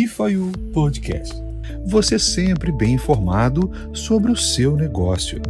Bifayu Podcast. Você sempre bem informado sobre o seu negócio.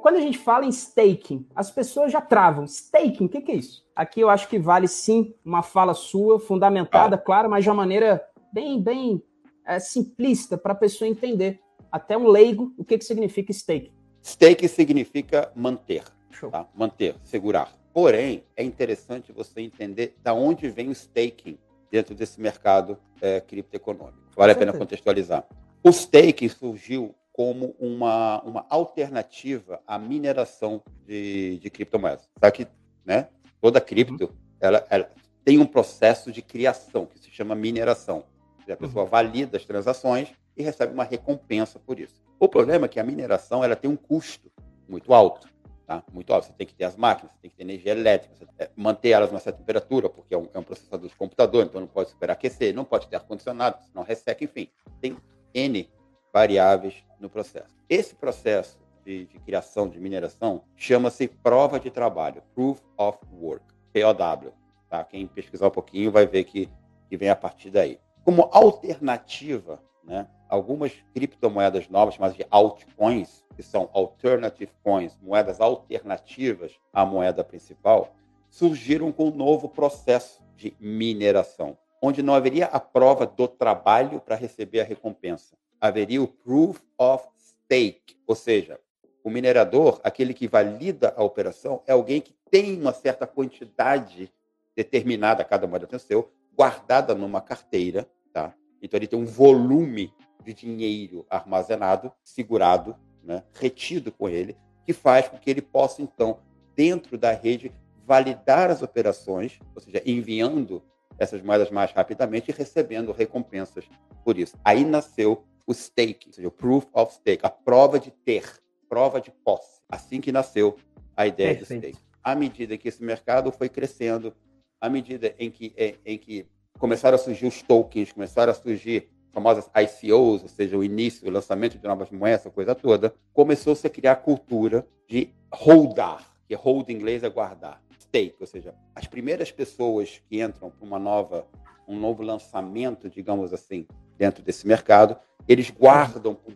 Quando a gente fala em staking, as pessoas já travam. Staking, o que, que, é isso? Aqui eu acho que vale sim uma fala sua, fundamentada, ah. claro, mas de uma maneira bem, bem é, simplista para a pessoa entender. Até um leigo, o que, que significa staking. Stake significa manter, tá? manter, segurar. Porém, é interessante você entender da onde vem o staking dentro desse mercado é, criptoeconômico. Vale a pena contextualizar. O staking surgiu como uma, uma alternativa à mineração de, de criptomoedas. Só que né, toda cripto ela, ela, tem um processo de criação que se chama mineração. A pessoa uhum. valida as transações e recebe uma recompensa por isso. O problema é que a mineração ela tem um custo muito alto. Tá? Muito óbvio, você tem que ter as máquinas, você tem que ter energia elétrica, manter elas numa certa temperatura, porque é um, é um processador de computador, então não pode superaquecer, não pode ter ar-condicionado, senão resseca, enfim. Tem N variáveis no processo. Esse processo de, de criação, de mineração, chama-se prova de trabalho, Proof of Work, POW. Tá? Quem pesquisar um pouquinho vai ver que, que vem a partir daí. Como alternativa, né, algumas criptomoedas novas, chamadas de altcoins, que são alternative coins, moedas alternativas à moeda principal, surgiram com um novo processo de mineração, onde não haveria a prova do trabalho para receber a recompensa. Haveria o proof of stake, ou seja, o minerador, aquele que valida a operação, é alguém que tem uma certa quantidade determinada, cada moeda tem o seu, guardada numa carteira, tá? Então ele tem um volume de dinheiro armazenado, segurado, né, retido com ele, que faz com que ele possa, então, dentro da rede, validar as operações, ou seja, enviando essas moedas mais rapidamente e recebendo recompensas por isso. Aí nasceu o stake, ou seja, o proof of stake, a prova de ter, prova de posse. Assim que nasceu a ideia Perfeito. de stake. À medida que esse mercado foi crescendo, à medida em que, em, em que começaram a surgir os tokens, começaram a surgir famosas ICOs, ou seja, o início, o lançamento de novas moedas, coisa toda, começou-se a criar a cultura de holdar, que hold em inglês é guardar, stake, ou seja, as primeiras pessoas que entram para uma nova, um novo lançamento, digamos assim, dentro desse mercado, eles guardam por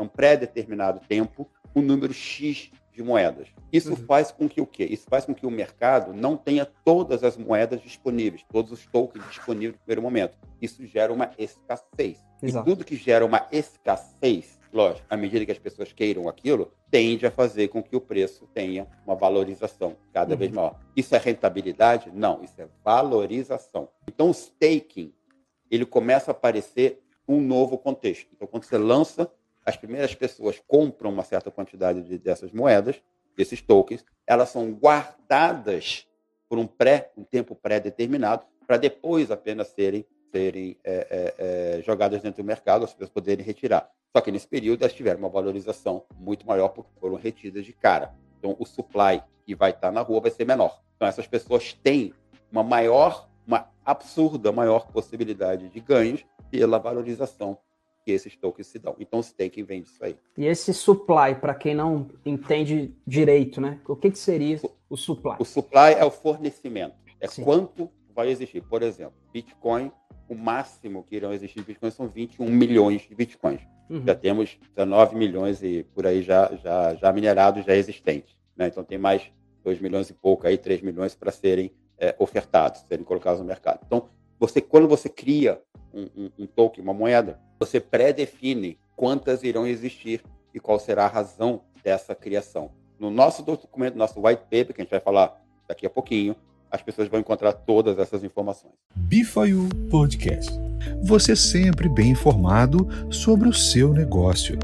um pré-determinado tempo um número X de moedas. Isso uhum. faz com que o quê? Isso faz com que o mercado não tenha todas as moedas disponíveis, todos os tokens disponíveis no primeiro momento. Isso gera uma escassez. Exato. E tudo que gera uma escassez, lógico, à medida que as pessoas queiram aquilo, tende a fazer com que o preço tenha uma valorização cada uhum. vez maior. Isso é rentabilidade? Não, isso é valorização. Então o staking, ele começa a aparecer um novo contexto. Então quando você lança as primeiras pessoas compram uma certa quantidade de, dessas moedas, desses tokens, elas são guardadas por um pré, um tempo pré-determinado, para depois apenas serem, serem é, é, é, jogadas dentro do mercado, as pessoas poderem retirar. Só que nesse período elas tiveram uma valorização muito maior porque foram retidas de cara. Então o supply que vai estar na rua vai ser menor. Então essas pessoas têm uma maior, uma absurda maior possibilidade de ganhos pela valorização que esses tokens se dão. Então, o staking vem disso aí. E esse supply, para quem não entende direito, né? O que, que seria o supply? O supply é o fornecimento. É Sim. quanto vai existir. Por exemplo, Bitcoin, o máximo que irão existir de Bitcoin são 21 milhões de Bitcoins. Uhum. Já temos 19 milhões e por aí já, já, já minerados, já existentes. Né? Então, tem mais 2 milhões e pouco aí, 3 milhões para serem é, ofertados, serem colocados no mercado. Então, você, quando você cria um, um, um token, uma moeda, você pré-define quantas irão existir e qual será a razão dessa criação. No nosso documento, nosso white paper, que a gente vai falar daqui a pouquinho, as pessoas vão encontrar todas essas informações. Bifayu Podcast. Você sempre bem informado sobre o seu negócio.